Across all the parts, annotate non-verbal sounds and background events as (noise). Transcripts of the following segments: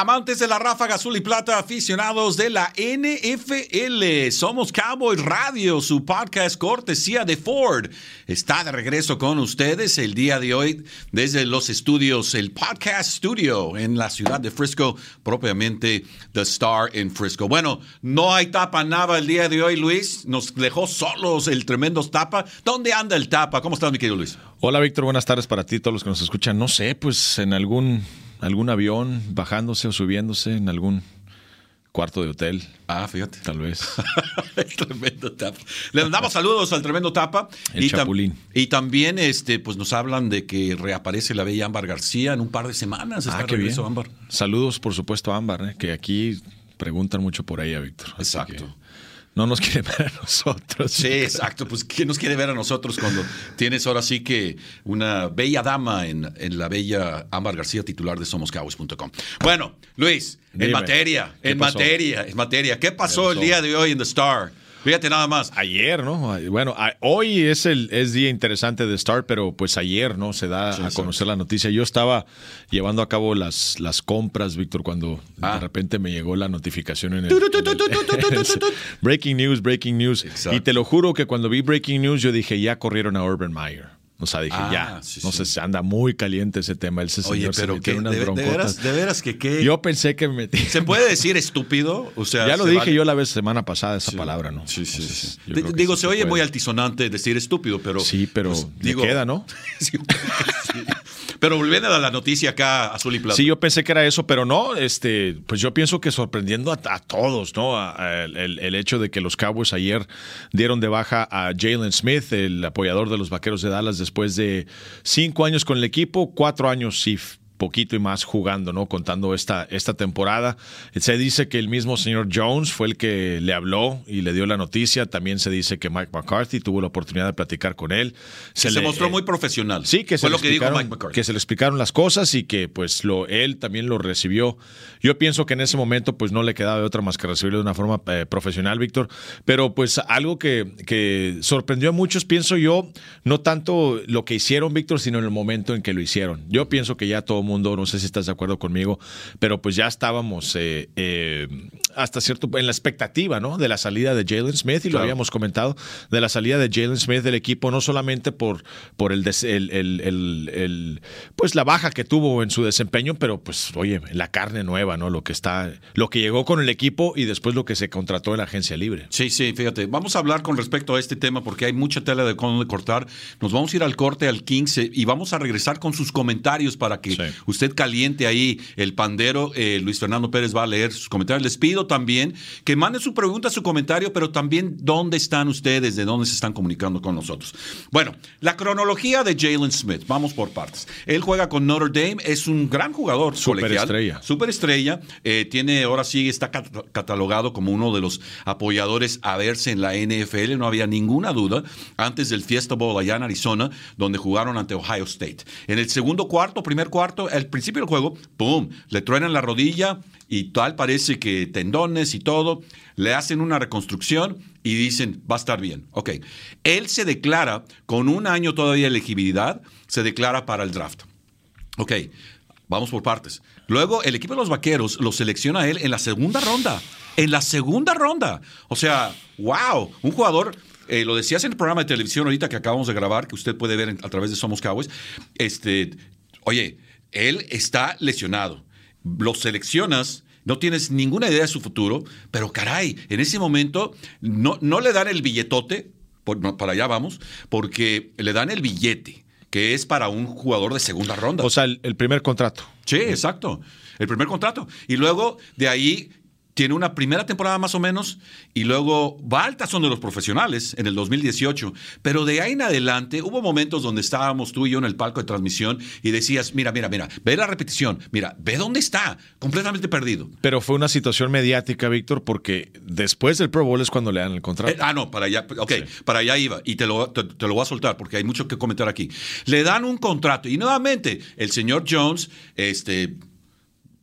Amantes de la ráfaga azul y plata, aficionados de la NFL, somos Cowboy Radio, su podcast cortesía de Ford. Está de regreso con ustedes el día de hoy desde los estudios, el Podcast Studio en la ciudad de Frisco, propiamente The Star en Frisco. Bueno, no hay tapa nada el día de hoy, Luis. Nos dejó solos el tremendo tapa. ¿Dónde anda el tapa? ¿Cómo estás, mi querido Luis? Hola, Víctor. Buenas tardes para ti, todos los que nos escuchan. No sé, pues en algún algún avión bajándose o subiéndose en algún cuarto de hotel. Ah, fíjate. Tal vez. (laughs) el tremendo tapa. Le mandamos saludos al tremendo tapa. El y, Chapulín. y también este, pues nos hablan de que reaparece la bella Ámbar García en un par de semanas. Está ah, qué bien. Ámbar. Saludos, por supuesto, a Ámbar, ¿eh? que aquí preguntan mucho por ella, Víctor. Exacto no nos (laughs) quiere ver a nosotros. Sí, exacto. Pues ¿quién nos quiere ver a nosotros cuando tienes ahora sí que una bella dama en, en la bella Ámbar García, titular de somoscowboys.com? Bueno, Luis, en materia, en materia, en materia. ¿Qué pasó el día de hoy en The Star? Fíjate nada más. Ayer, ¿no? Bueno, hoy es el es día interesante de Star, pero pues ayer, ¿no? Se da a conocer la noticia. Yo estaba llevando a cabo las, las compras, Víctor, cuando de repente me llegó la notificación en el, Breaking News, Breaking News. Y te lo juro que cuando vi Breaking News yo dije, ya corrieron a Urban Meyer. O sea, dije, ah, ya, no sé, se anda muy caliente ese tema. Ese Oye, pero que, unas de, de, veras, de veras que qué. Yo pensé que me metí. ¿Se puede decir estúpido? O sea, ya lo dije yo la vez semana pasada esa palabra, ¿no? Sí, sí, sí. digo, se, oye muy altisonante decir estúpido, pero. Sí, pero pues, digo, queda, ¿no? (laughs) sí. Pero volviendo a la noticia acá, azul y plata. Sí, yo pensé que era eso, pero no, este, pues yo pienso que sorprendiendo a, todos, ¿no? el, el, hecho de que los Cowboys ayer dieron de baja a Jalen Smith, el apoyador de los Vaqueros de Dallas, después de cinco años con el equipo, cuatro años sí poquito y más jugando, ¿no? Contando esta, esta temporada. Se dice que el mismo señor Jones fue el que le habló y le dio la noticia. También se dice que Mike McCarthy tuvo la oportunidad de platicar con él. Se, le, mostró muy profesional. Sí, que fue se lo que dijo Mike McCarthy. Que se le explicaron las cosas y que pues lo, él también lo recibió. Yo pienso que en ese momento pues no le quedaba de otra más que recibirlo de una forma eh, profesional, Víctor. Pero pues algo que, que sorprendió a muchos, pienso yo, no tanto lo que hicieron, Víctor, sino en el momento en que lo hicieron. Yo pienso que ya todo mundo, no sé si estás de acuerdo conmigo, pero pues ya estábamos eh, eh, hasta cierto en la expectativa, ¿no? De la salida de Jalen Smith y lo habíamos comentado de la salida de Jalen Smith del equipo no solamente por por el, el, pues la baja que tuvo en su desempeño, pero pues oye la carne nueva, ¿no? Lo que está, lo que llegó con el equipo y después lo que se contrató en la agencia libre. Sí, sí, fíjate, vamos a hablar con respecto a este tema porque hay mucha tela de cómo cortar. Nos vamos a ir al corte al 15 y vamos a regresar con sus comentarios para que usted caliente ahí el pandero. Eh, Luis Fernando Pérez va a leer sus comentarios. Les pido también que manden su pregunta, su comentario, pero también dónde están ustedes, de dónde se están comunicando con nosotros. Bueno, la cronología de Jalen Smith. Vamos por partes. Él juega con Notre Dame, es un gran jugador Superestrella. Superestrella. Eh, tiene, ahora sí, está catalogado como uno de los apoyadores a verse en la NFL. No había ninguna duda antes del Fiesta Bowl allá en Arizona, donde jugaron ante Ohio State. En el segundo cuarto, primer cuarto, al principio el juego, ¡pum! Le truenan la rodilla y tal, parece que tendones y todo. Le hacen una reconstrucción y dicen, va a estar bien. Ok. Él se declara, con un año todavía de elegibilidad, se declara para el draft. Ok. Vamos por partes. Luego, el equipo de los vaqueros lo selecciona a él en la segunda ronda. En la segunda ronda. O sea, wow. Un jugador eh, lo decías en el programa de televisión ahorita que acabamos de grabar, que usted puede ver a través de Somos Cowboys. Este, oye, él está lesionado. Lo seleccionas, no tienes ninguna idea de su futuro, pero caray, en ese momento no, no le dan el billetote, para allá vamos, porque le dan el billete, que es para un jugador de segunda ronda. O sea, el, primer contrato. Sí, exacto. El primer contrato. Y luego de ahí tiene una primera temporada más o menos y luego va al tazón de los profesionales en el 2018. Pero de ahí en adelante hubo momentos donde estábamos tú y yo en el palco de transmisión y decías, mira, mira, mira, ve la repetición, mira, ve dónde está, completamente perdido. Pero fue una situación mediática, Víctor, porque después del Pro Bowl es cuando le dan el contrato. Eh, ah, no, para allá, ok, para allá iba y te lo, te, te lo voy a soltar porque hay mucho que comentar aquí. Le dan un contrato y nuevamente el señor Jones, este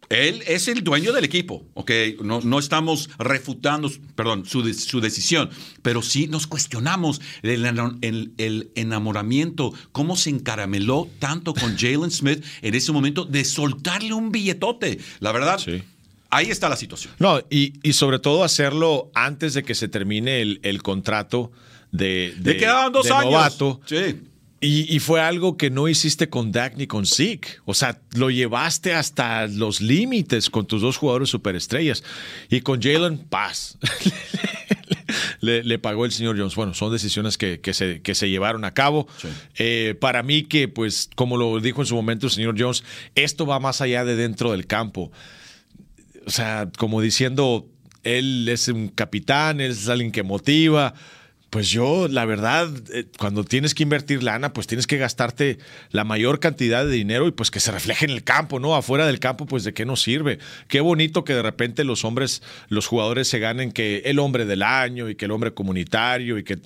él es el dueño del equipo, ¿ok? No, no estamos refutando, perdón, su, su, decisión, pero sí nos cuestionamos el, el, el, enamoramiento, cómo se encarameló tanto con (laughs) Jalen Smith en ese momento de soltarle un billetote. La verdad, sí. ahí está la situación. No, y, y, sobre todo hacerlo antes de que se termine el, contrato de, de, quedaban dos de años. Novato. Sí. Y, y, fue algo que no hiciste con Dak ni con Zeke. O sea, lo llevaste hasta los límites con tus dos jugadores superestrellas. Y con Jalen, paz. (laughs) le, le, pagó el señor Jones. Bueno, son decisiones que, que, se, que se, llevaron a cabo. Sí. Eh, para mí que, pues, como lo dijo en su momento el señor Jones, esto va más allá de dentro del campo. O sea, como diciendo, él es un capitán, él es alguien que motiva. Pues yo, la verdad, eh, cuando tienes que invertir lana, pues tienes que gastarte la mayor cantidad de dinero y pues que se refleje en el campo, ¿no? Afuera del campo, pues de qué nos sirve. Qué bonito que de repente los hombres, los jugadores se ganen que el hombre del año y que el hombre comunitario y que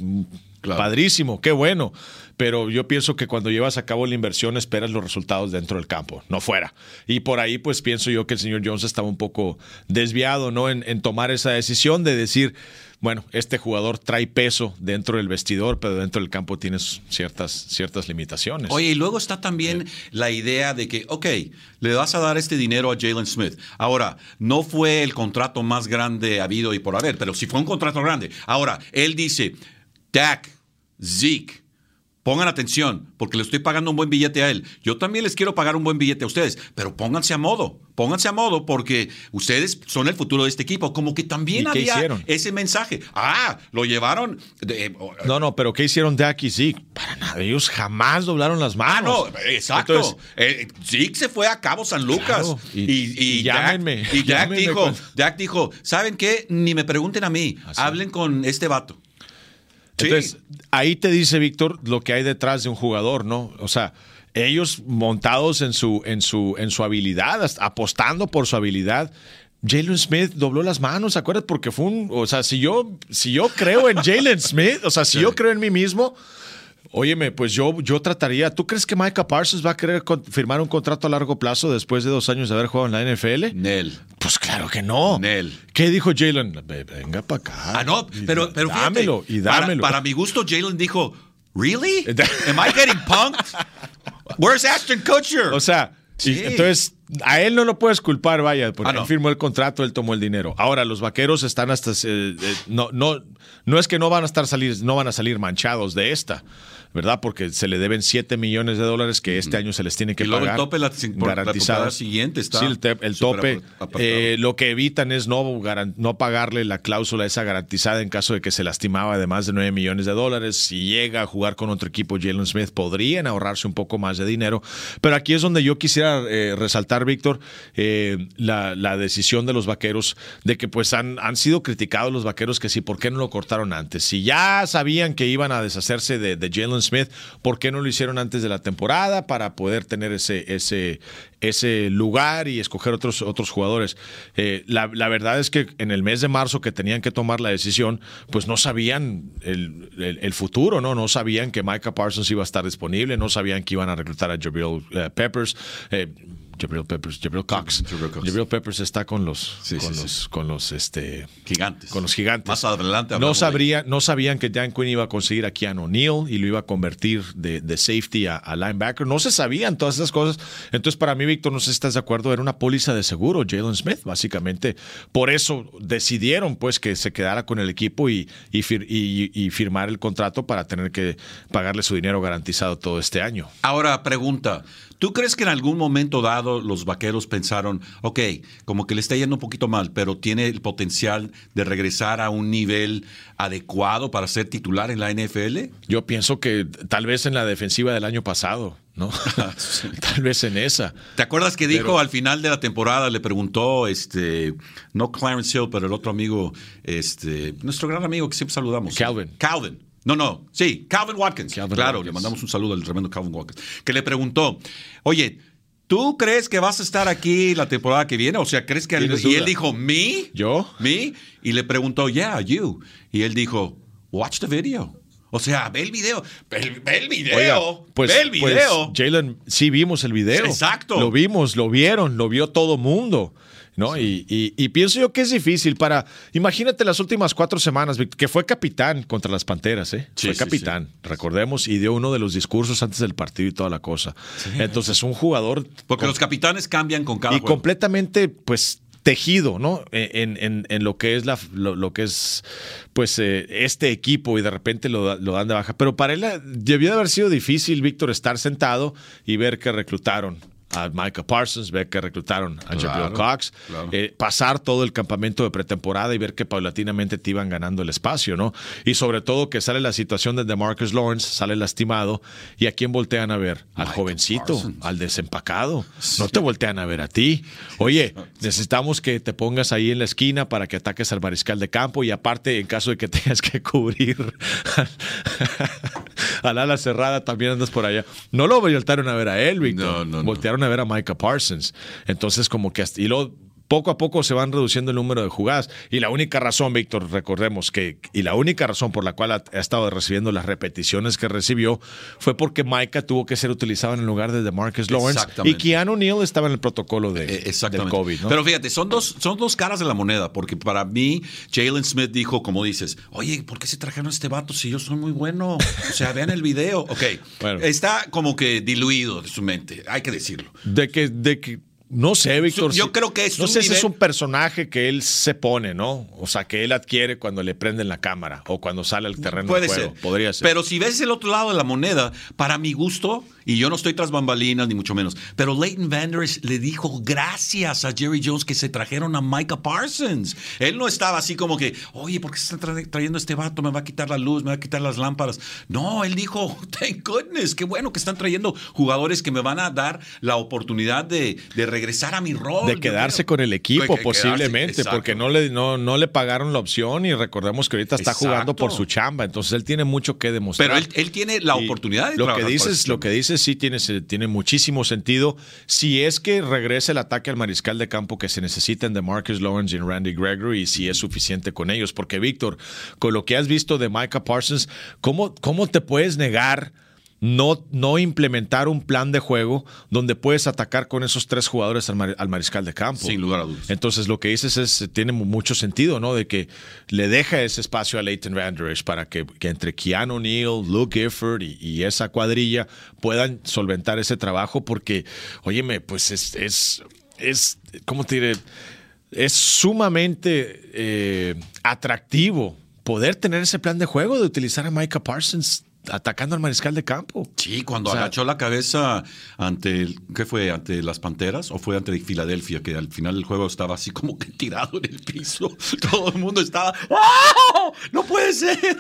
Claro. Padrísimo, qué bueno. Pero yo pienso que cuando llevas a cabo la inversión esperas los resultados dentro del campo, no fuera. Y por ahí pues pienso yo que el señor Jones estaba un poco desviado, ¿no? En, en tomar esa decisión de decir, bueno, este jugador trae peso dentro del vestidor, pero dentro del campo tienes ciertas, ciertas limitaciones. Oye, y luego está también sí. la idea de que, ok, le vas a dar este dinero a Jalen Smith. Ahora, no fue el contrato más grande habido y por haber, pero sí fue un contrato grande. Ahora, él dice, Dak, Zeke, pongan atención, porque le estoy pagando un buen billete a él. Yo también les quiero pagar un buen billete a ustedes, pero pónganse a modo, pónganse a modo, porque ustedes son el futuro de este equipo. Como que también había hicieron? ese mensaje. Ah, lo llevaron. De, no, no, pero ¿qué hicieron Dak y Zeke? Para nada, ellos jamás doblaron las manos. Ah, no, exacto. Entonces, eh, Zeke se fue a Cabo San Lucas. Claro, y, y, y, llámenme. Dak, y Dak dijo, con... Dak dijo, ¿saben qué? Ni me pregunten a mí, Así. hablen con este vato. Entonces, sí. ahí te dice, Víctor, lo que hay detrás de un jugador, ¿no? O sea, ellos montados en su, en su, en su habilidad, apostando por su habilidad. Jalen Smith dobló las manos, ¿se acuerdas? Porque fue un. O sea, si yo, si yo creo en Jalen Smith, o sea, si sí. yo creo en mí mismo, Óyeme, pues yo, yo trataría. ¿Tú crees que Micah Parsons va a querer firmar un contrato a largo plazo después de dos años de haber jugado en la NFL? Nel. Pues claro que no. Nel. ¿Qué dijo Jalen? Venga para acá. Ah, no, pero, pero fíjate, dámelo y dámelo. Para, para mi gusto, Jalen dijo: ¿Really? (laughs) ¿Am I getting punked? Where's Ashton Kutcher? O sea, sí. entonces a él no lo puedes culpar, vaya, porque ah, no. él firmó el contrato, él tomó el dinero. Ahora, los vaqueros están hasta. Eh, eh, no, no, no es que no van a estar salir, no van a salir manchados de esta. ¿verdad? Porque se le deben 7 millones de dólares que este año se les tiene que y luego pagar. el tope la, garantizada. La siguiente está. Sí, el, te, el tope. Eh, lo que evitan es no, no pagarle la cláusula esa garantizada en caso de que se lastimaba de más de 9 millones de dólares. Si llega a jugar con otro equipo, Jalen Smith, podrían ahorrarse un poco más de dinero. Pero aquí es donde yo quisiera eh, resaltar, Víctor, eh, la, decisión de los vaqueros de que pues han, han sido criticados los vaqueros que sí, ¿por qué no lo cortaron antes? Si ya sabían que iban a deshacerse de, Jalen Smith, ¿por qué no lo hicieron antes de la temporada para poder tener ese, ese, ese lugar y escoger otros, otros jugadores? Eh, la, verdad es que en el mes de marzo que tenían que tomar la decisión, pues no sabían el, el, futuro, ¿no? No sabían que Micah Parsons iba a estar disponible, no sabían que iban a reclutar a Jabril uh, Peppers. Eh, Jabril Peppers, Jabril Cox. Jabril, Cox. Jabril Peppers está con los, sí, con sí, los, sí. con los, este, gigantes. Con los gigantes. Más adelante. No sabría, no sabían que Dan Quinn iba a conseguir a Keanu Neal y lo iba a convertir de, de safety a, a, linebacker. No se sabían todas esas cosas. Entonces, para mí, Víctor, no sé si estás de acuerdo, era una póliza de seguro, Jalen Smith, básicamente. Por eso decidieron, pues, que se quedara con el equipo y, y, fir y, y firmar el contrato para tener que pagarle su dinero garantizado todo este año. Ahora, pregunta. ¿Tú crees que en algún momento dado los vaqueros pensaron, ok, como que le está yendo un poquito mal, pero tiene el potencial de regresar a un nivel adecuado para ser titular en la NFL? Yo pienso que tal vez en la defensiva del año pasado. ¿no? (laughs) (laughs) Tal vez en esa. ¿Te acuerdas que dijo al final de la temporada, le preguntó, este, no Clarence Hill, pero el otro amigo, este, nuestro gran amigo que siempre saludamos. Calvin. Calvin. No, no, sí, Calvin Watkins. claro, le mandamos un saludo al tremendo Calvin Watkins. Que le preguntó, oye, ¿Tú crees que vas a estar aquí la temporada que viene? O sea, ¿crees que él, y él dijo, ¿me? ¿Yo? ¿Me? Y le preguntó, yeah, you. Y él dijo, watch the video. O sea, ve el video. Ve el, video. pues, ve el pues, video. Jalen, sí vimos el video. Exacto. Lo vimos, lo vieron, lo vio todo mundo. ¿No? Y, y, pienso yo que es difícil para. Imagínate las últimas cuatro semanas, que fue capitán contra las panteras, ¿eh? fue capitán, recordemos, y dio uno de los discursos antes del partido y toda la cosa. Entonces, un jugador. Porque los capitanes cambian con cada Y completamente, pues tejido, ¿no? En, lo que es la, lo, que es pues eh, este equipo y de repente lo, lo, dan de baja. Pero para él eh, debió de haber sido difícil, Víctor, estar sentado y ver que reclutaron a Micah Parsons, ver que reclutaron a claro, Cox, eh, pasar todo el campamento de pretemporada y ver que paulatinamente te iban ganando el espacio, ¿no? Y sobre todo que sale la situación de DeMarcus Lawrence, sale lastimado, y a quién voltean a ver? Al jovencito, al desempacado. No te voltean a ver a ti. Oye, necesitamos que te pongas ahí en la esquina para que ataques al mariscal de campo y aparte, en caso de que (laughs) tengas que cubrir al ala cerrada, también andas por allá. No lo voltearon a ver a él, Víctor. No, no, voltearon a ver a Micah Parsons. Entonces, como que y luego poco a poco se van reduciendo el número de jugadas. Y la única razón, Víctor, recordemos que, y la única razón por la cual ha, estado recibiendo las repeticiones que recibió fue porque Micah tuvo que ser utilizado en el lugar de DeMarcus Lawrence y Keanu Neal estaba en el protocolo de, eh, del COVID. Pero fíjate, son dos, son dos caras de la moneda, porque para mí, Jalen Smith dijo, como dices, oye, ¿por qué se trajeron a este vato si yo soy muy bueno? O sea, vean el video. Ok, está como que diluido de su mente, hay que decirlo. De que, de que no sé, Víctor. Yo creo que es No sé si es un personaje que él se pone, ¿no? O sea, que él adquiere cuando le prenden la cámara o cuando sale al terreno Puede de juego. Ser. Podría ser. Pero si ves el otro lado de la moneda, para mi gusto, y yo no estoy tras bambalinas ni mucho menos, pero Leighton Vanders le dijo gracias a Jerry Jones que se trajeron a Micah Parsons. Él no estaba así como que, oye, ¿por qué se está trayendo este vato? Me va a quitar la luz, me va a quitar las lámparas. No, él dijo, (laughs) thank goodness, qué bueno que están trayendo jugadores que me van a dar la oportunidad de, de regresar a mi rol de quedarse con el equipo, posiblemente, porque no le, no, no le pagaron la opción y recordemos que ahorita está jugando por su chamba, entonces él tiene mucho que demostrar. Pero él, tiene la oportunidad de lo que dices, Lo que dices sí tiene, tiene muchísimo sentido. Si es que regrese el ataque al mariscal de campo que se necesita de Marcus Lawrence y Randy Gregory, y si es suficiente con ellos, porque Víctor, con lo que has visto de Micah Parsons, ¿cómo, cómo te puedes negar? No, no implementar un plan de juego donde puedes atacar con esos tres jugadores al, mariscal de campo. Sin lugar a dudas. Entonces lo que dices es, tiene mucho sentido, ¿no? De que le deja ese espacio a Leighton Vanderich para que, entre Keanu Neal, Luke Gifford y, esa cuadrilla puedan solventar ese trabajo porque, óyeme, pues es, es, es ¿cómo te diré? Es sumamente eh, atractivo poder tener ese plan de juego de utilizar a Micah Parsons atacando al mariscal de campo. Sí, cuando agachó la cabeza ante, el, ¿qué fue? ¿Ante las Panteras o fue ante Filadelfia? Que al final del juego estaba así como que tirado en el piso. (laughs) Todo el mundo estaba, ¡Oh! ¡No puede ser!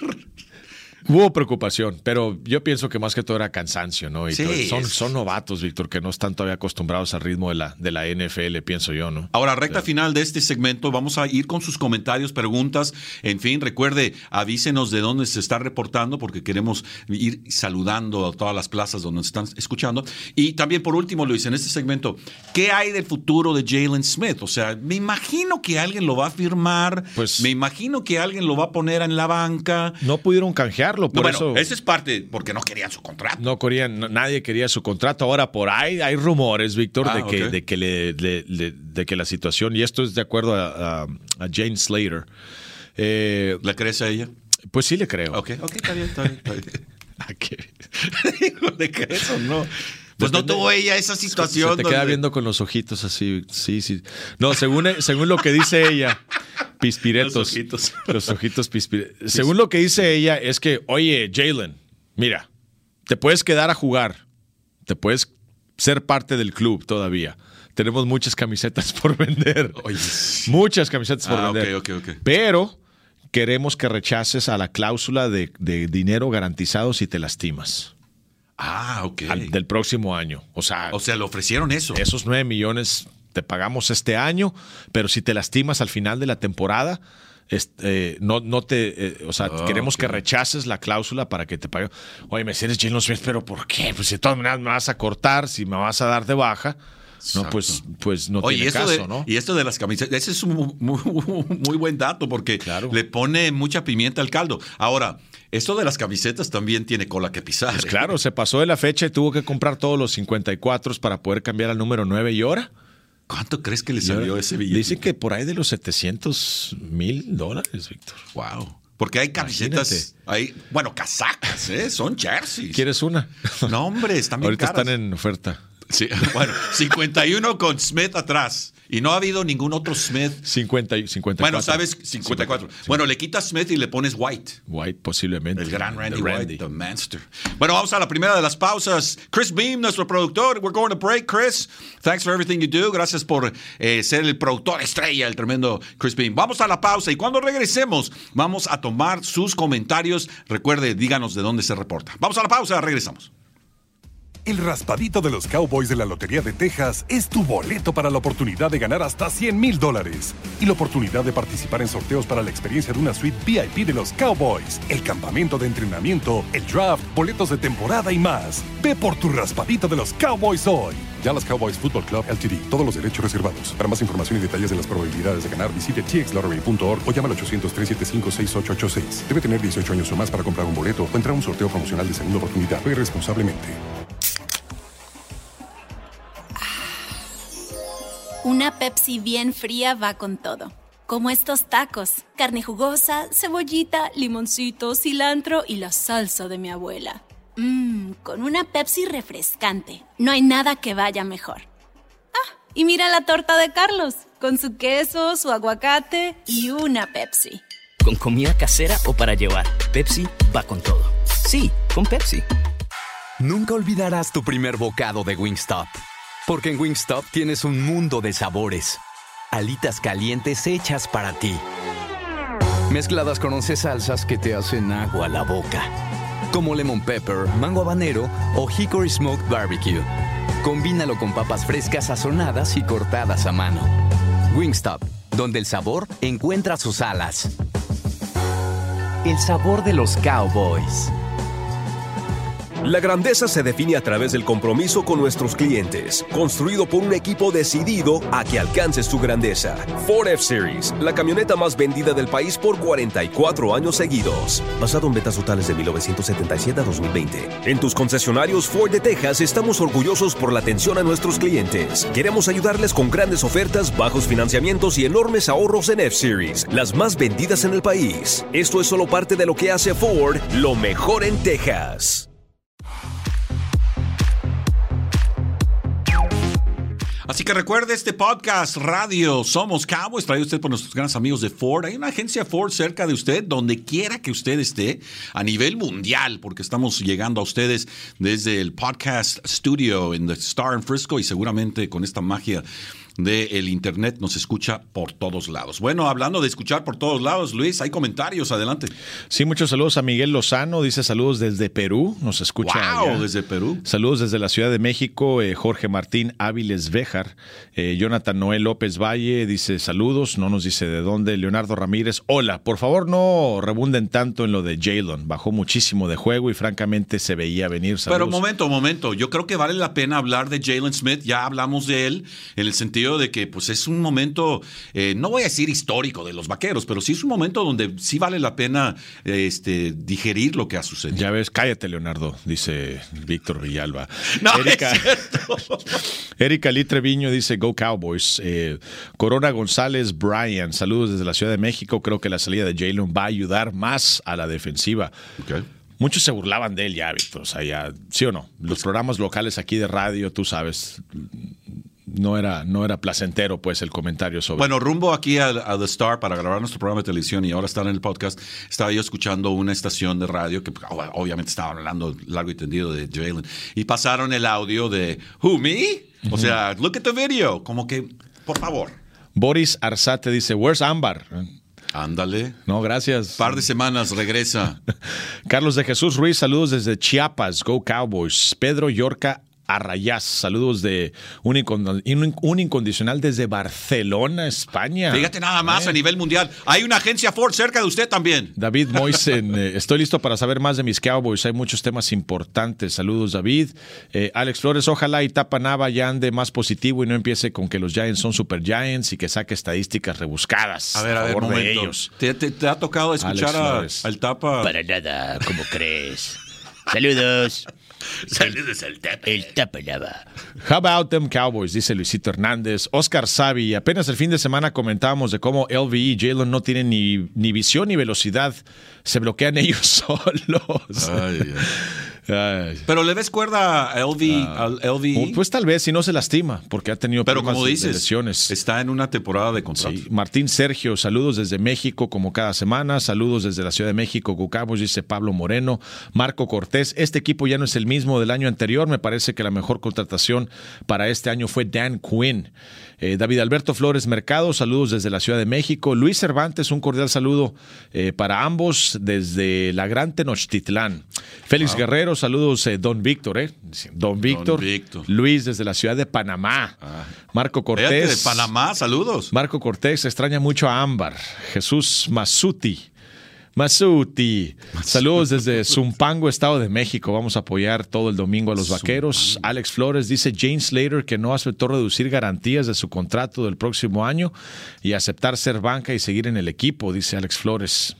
Hubo preocupación, pero yo pienso que más que todo era cansancio, ¿no? Y son, son novatos, Víctor, que no están todavía acostumbrados al ritmo de la, de la NFL, pienso yo, ¿no? Ahora, recta final de este segmento, vamos a ir con sus comentarios, preguntas. En fin, recuerde, avísenos de dónde se está reportando, porque queremos ir saludando a todas las plazas donde nos están escuchando. Y también, por último, Luis, en este segmento, ¿qué hay del futuro de Jalen Smith? O sea, me imagino que alguien lo va a firmar, pues, me imagino que alguien lo va a poner en la banca. No pudieron canjear bueno, eso, es parte porque no querían su contrato. No querían, nadie quería su contrato. Ahora por ahí hay rumores, Víctor, ah, de, que, de, que le, de que la situación, y esto es de acuerdo a, Jane Slater. Eh, ¿Le crees a ella? Pues sí le creo. Ok, ok, está bien, está bien. Está bien. (laughs) (laughs) ¿Le crees o no? Pues no tuvo ella esa situación. Se te queda viendo con los ojitos así. Sí, sí. No, según, según lo que dice ella, pispiretos. Los ojitos. Los ojitos pispiretos. (laughs) Según lo que dice ella, es que, oye, Jalen, mira, te puedes quedar a jugar. Te puedes ser parte del club todavía. Tenemos muchas camisetas (laughs) por vender. Oye. Muchas camisetas por Ah, vender. ok, ok, ok. Pero queremos que rechaces a la cláusula de, de dinero garantizado si te lastimas Ah, ok. al- del próximo año. O sea, O sea, le ofrecieron eso. esos 9 millones te pagamos este año, pero si te lastimas al final de la temporada, este, eh, no, no te, eh, o sea, Ah, queremos que rechaces la cláusula para que te paguen. Oye, me eres Jalen Smith, pero ¿por qué? Pues si de todas maneras me vas a cortar, si me vas a dar de baja, no, pues, pues no Oye, tiene caso, de, ¿no? y esto de las camisetas, ese es un (laughs) muy, buen dato porque Claro. le pone mucha pimienta al caldo. Ahora, esto de las camisetas también tiene cola que pisar. Pues ¿eh? claro, se pasó de la fecha y tuvo que comprar todos los 54 para poder cambiar al número 9 y ahora. ¿Cuánto crees que le salió ese billete? Dicen que por ahí de los 700 mil dólares, Víctor. Wow. Porque hay camisetas, hay, bueno, casacas, ¿eh? Son jerseys. ¿Quieres una? No, hombre, están bien Ahorita caras. están en oferta. Sí, (laughs) bueno, 51 con Smith atrás. Y no ha habido ningún otro Smith. 50 y 54. Bueno, ¿sabes? 54. Bueno, le quitas Smith y le pones White. White posiblemente. El gran Randy, The White, the Manster. Bueno, vamos a la primera de las pausas. Chris Beam, nuestro productor. We're going to break, Chris. Thanks for everything you do. Gracias por eh, ser el productor estrella, el tremendo Chris Beam. Vamos a la pausa y cuando regresemos, vamos a tomar sus comentarios. Recuerde, díganos de dónde se reporta. Vamos a la pausa, regresamos. El raspadito de los Cowboys de la Lotería de Texas es tu boleto para la oportunidad de ganar hasta 100 mil dólares y la oportunidad de participar en sorteos para la experiencia de una suite VIP de los Cowboys, el campamento de entrenamiento, el draft, boletos de temporada y más. Ve por tu raspadito de los Cowboys hoy. Dallas Cowboys Football Club LTD. Todos los derechos reservados. Para más información y detalles de las probabilidades de ganar, visite txlottery.org o llama al 800-375-6886. Debe tener 18 años o más para comprar un boleto o entrar a un sorteo promocional de segunda oportunidad. Juegue responsablemente. Una Pepsi bien fría va con todo. Como estos tacos. Carne jugosa, cebollita, limoncito, cilantro y la salsa de mi abuela. Mmm, con una Pepsi refrescante. No hay nada que vaya mejor. Ah, y mira la torta de Carlos. Con su queso, su aguacate y una Pepsi. Con comida casera o para llevar, Pepsi va con todo. Sí, con Pepsi. Nunca olvidarás tu primer bocado de Wingstop. Porque en Wingstop tienes un mundo de sabores. Alitas calientes hechas para ti. Mezcladas con 11 salsas que te hacen agua a la boca. Como lemon pepper, mango habanero o hickory smoked barbecue. Combínalo con papas frescas sazonadas y cortadas a mano. Wingstop, donde el sabor encuentra sus alas. El sabor de los cowboys. La grandeza se define a través del compromiso con nuestros clientes, construido por un equipo decidido a que alcances tu grandeza. Ford F-Series, la camioneta más vendida del país por 44 años seguidos. Basado en ventas totales de 1977 a 2020. En tus concesionarios Ford de Texas estamos orgullosos por la atención a nuestros clientes. Queremos ayudarles con grandes ofertas, bajos financiamientos y enormes ahorros en F-Series, las más vendidas en el país. Esto es solo parte de lo que hace Ford lo mejor en Texas. Así que recuerde este podcast radio Somos Cowboys, traído usted por nuestros grandes amigos de Ford. Hay una agencia Ford cerca de usted, donde quiera que usted esté, a nivel mundial, porque estamos llegando a ustedes desde el podcast studio en The Star en Frisco y seguramente con esta magia del internet nos escucha por todos lados. Bueno, hablando de escuchar por todos lados, Luis, hay comentarios, adelante. Sí, muchos saludos a Miguel Lozano, dice saludos desde Perú, nos escucha. Wow, allá. desde Perú. Saludos desde la Ciudad de México, eh, Jorge Martín Áviles Béjar, eh, Jonathan Noel López Valle dice saludos, no nos dice de dónde, Leonardo Ramírez, hola, por favor no rebunden tanto en lo de Jalen, bajó muchísimo de juego y francamente se veía venir. Pero Saludos. momento, momento. Yo creo que vale la pena hablar de Jalen Smith. Ya hablamos de él en el sentido de que pues es un momento, eh, no voy a decir histórico de los vaqueros, pero sí es un momento donde sí vale la pena eh, este, digerir lo que ha sucedido. Ya ves, cállate, Leonardo, dice Víctor Villalba. (laughs) No, Erika, es cierto. (laughs) Erika Lee Treviño dice Go Cowboys. Eh, Corona González Brian, saludos desde la Ciudad de México. Creo que la salida de Jalen va a ayudar más a la defensiva. Muchos se burlaban de él ya, Víctor. O sea, ya, ¿sí o no? Los programas locales aquí de radio, tú sabes, no era, no era placentero, pues, el comentario sobre. Bueno, rumbo aquí a, a, The Star para grabar nuestro programa de televisión y ahora estar en el podcast, estaba yo escuchando una estación de radio que obviamente estaban hablando largo y tendido de Jalen y pasaron el audio de Who me? O sea, look at the video, como que, por favor. Boris Arzate dice, Where's Ámbar? Ándale. No, gracias. Par de semanas regresa. (laughs) Carlos de Jesús Ruiz, saludos desde Chiapas, Go Cowboys. Pedro Yorca Arrayás, saludos de un, incondicional desde Barcelona, España. Fíjate nada más a nivel mundial. Hay una agencia Ford cerca de usted también. David (laughs) Moisen, eh, estoy listo para saber más de mis Cowboys. Hay muchos temas importantes. Saludos, David. Eh, Alex Flores, ojalá y Tapa Nava ya ande más positivo y no empiece con que los Giants son super Giants y que saque estadísticas rebuscadas. A ver, a, ver, momento. ellos. ¿Te, ha tocado escuchar al Tapa? Para nada, ¿cómo crees? Saludos. (laughs) Saludos al tapa. El tapa lava. How about them Cowboys, dice Luisito Hernández. Oscar Savi, apenas el fin de semana comentábamos de cómo LVE y Jalen no tienen ni, ni visión ni velocidad. Se bloquean (laughs) ellos solos. Ay, ay. Pero le ves cuerda a LV, ah. al LV. Pues tal vez si no se lastima, porque ha tenido Pero como dices, lesiones. Está en una temporada de contrato. Martín Sergio, saludos desde México, como cada semana. Saludos desde la Ciudad de México, Cucabos, dice Pablo Moreno. Marco Cortés, este equipo ya no es el mismo del año anterior. Me parece que la mejor contratación para este año fue Dan Quinn. Eh, David Alberto Flores Mercado, saludos desde la Ciudad de México. Luis Cervantes, un cordial saludo eh, para ambos desde la Gran Tenochtitlán. Félix Guerrero, saludos, eh, don Víctor, ¿eh? Don Víctor. Luis desde la ciudad de Panamá. Ah. Marco Cortés. de Panamá, saludos. Marco Cortés extraña mucho a Ámbar. Jesús Masuti. Masuti. Saludos desde Zumpango, Estado de México. Vamos a apoyar todo el domingo a los vaqueros. Alex Flores dice James Slater que no aceptó reducir garantías de su contrato del próximo año y aceptar ser banca y seguir en el equipo, dice Alex Flores.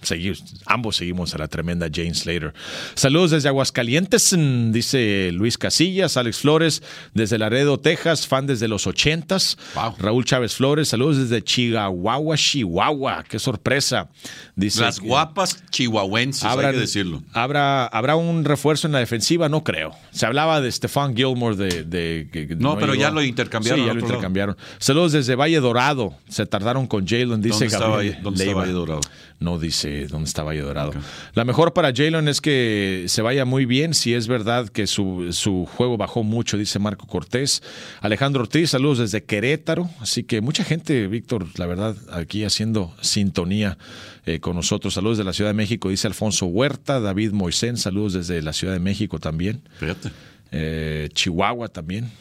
ambos seguimos a la tremenda James Slater. Saludos desde Aguascalientes, dice Luis Casillas. Alex Flores desde Laredo, Texas, fan desde los ochentas. Raúl Chávez Flores, saludos desde Chihuahua, Chihuahua. Qué sorpresa. Dice Las guapas chihuahuenses, hay que decirlo. ¿habrá, ¿Habrá un refuerzo en la defensiva? No creo. Se hablaba de Stefan Gilmore de... no, pero ya lo intercambiaron. Sí, ya lo intercambiaron. Saludos desde Valle Dorado. Se tardaron con Jalen, dice ¿Dónde ¿dónde está Valle Dorado? No dice dónde está Valle Dorado. La mejor para Jalen es que se vaya muy bien. Si es verdad que su, su juego bajó mucho, dice Marco Cortés. Alejandro Ortiz, saludos desde Querétaro. Así que mucha gente, Víctor, la verdad, aquí haciendo sintonía eh, con nosotros. Saludos de la Ciudad de México, dice Alfonso Huerta, David Moisén, saludos desde la Ciudad de México también. Fíjate. Eh, Chihuahua también.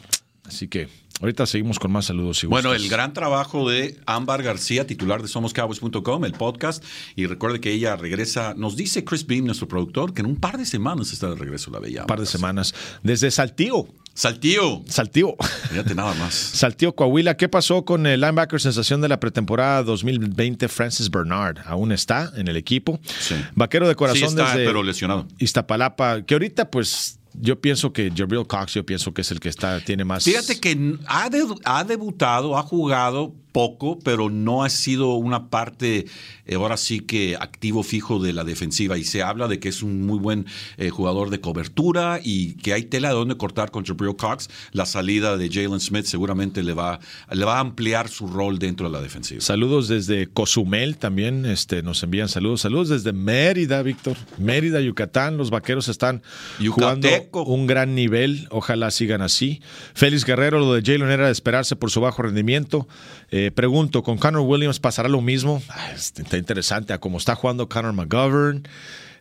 Así que ahorita seguimos con más saludos. bueno, el gran trabajo de Ámbar García, titular de SomosCowboys.com, el podcast. Y recuerde que ella regresa, nos dice Chris Beam, nuestro productor, que en un par de semanas está de regreso la bella. Un par de semanas. Desde Saltillo. Saltillo. Saltillo. Fíjate nada más. (laughs) Saltillo, Coahuila. ¿Qué pasó con el linebacker sensación de la pretemporada 2020, Francis Bernard? ¿Aún está en el equipo? Sí. Vaquero de corazón sí está, desde pero lesionado. Iztapalapa, que ahorita pues yo pienso que Jabril Cox, yo pienso que es el que está, tiene más. Fíjate que ha, ha debutado, ha jugado, poco, pero no ha sido una parte, eh, ahora sí que activo fijo de la defensiva. Y se habla de que es un muy buen eh, jugador de cobertura y que hay tela de donde cortar con Jabril Cox. La salida de Jalen Smith seguramente le va, le va a ampliar su rol dentro de la defensiva. Saludos desde Cozumel también, este, nos envían saludos. Saludos desde Mérida, Víctor. Mérida, Yucatán. Los vaqueros están jugando un gran nivel. Ojalá sigan así. Félix Guerrero, lo de Jalen era de esperarse por su bajo rendimiento. Eh, pregunto, ¿con Connor Williams pasará lo mismo? Ah, está interesante, a cómo está jugando Connor McGovern.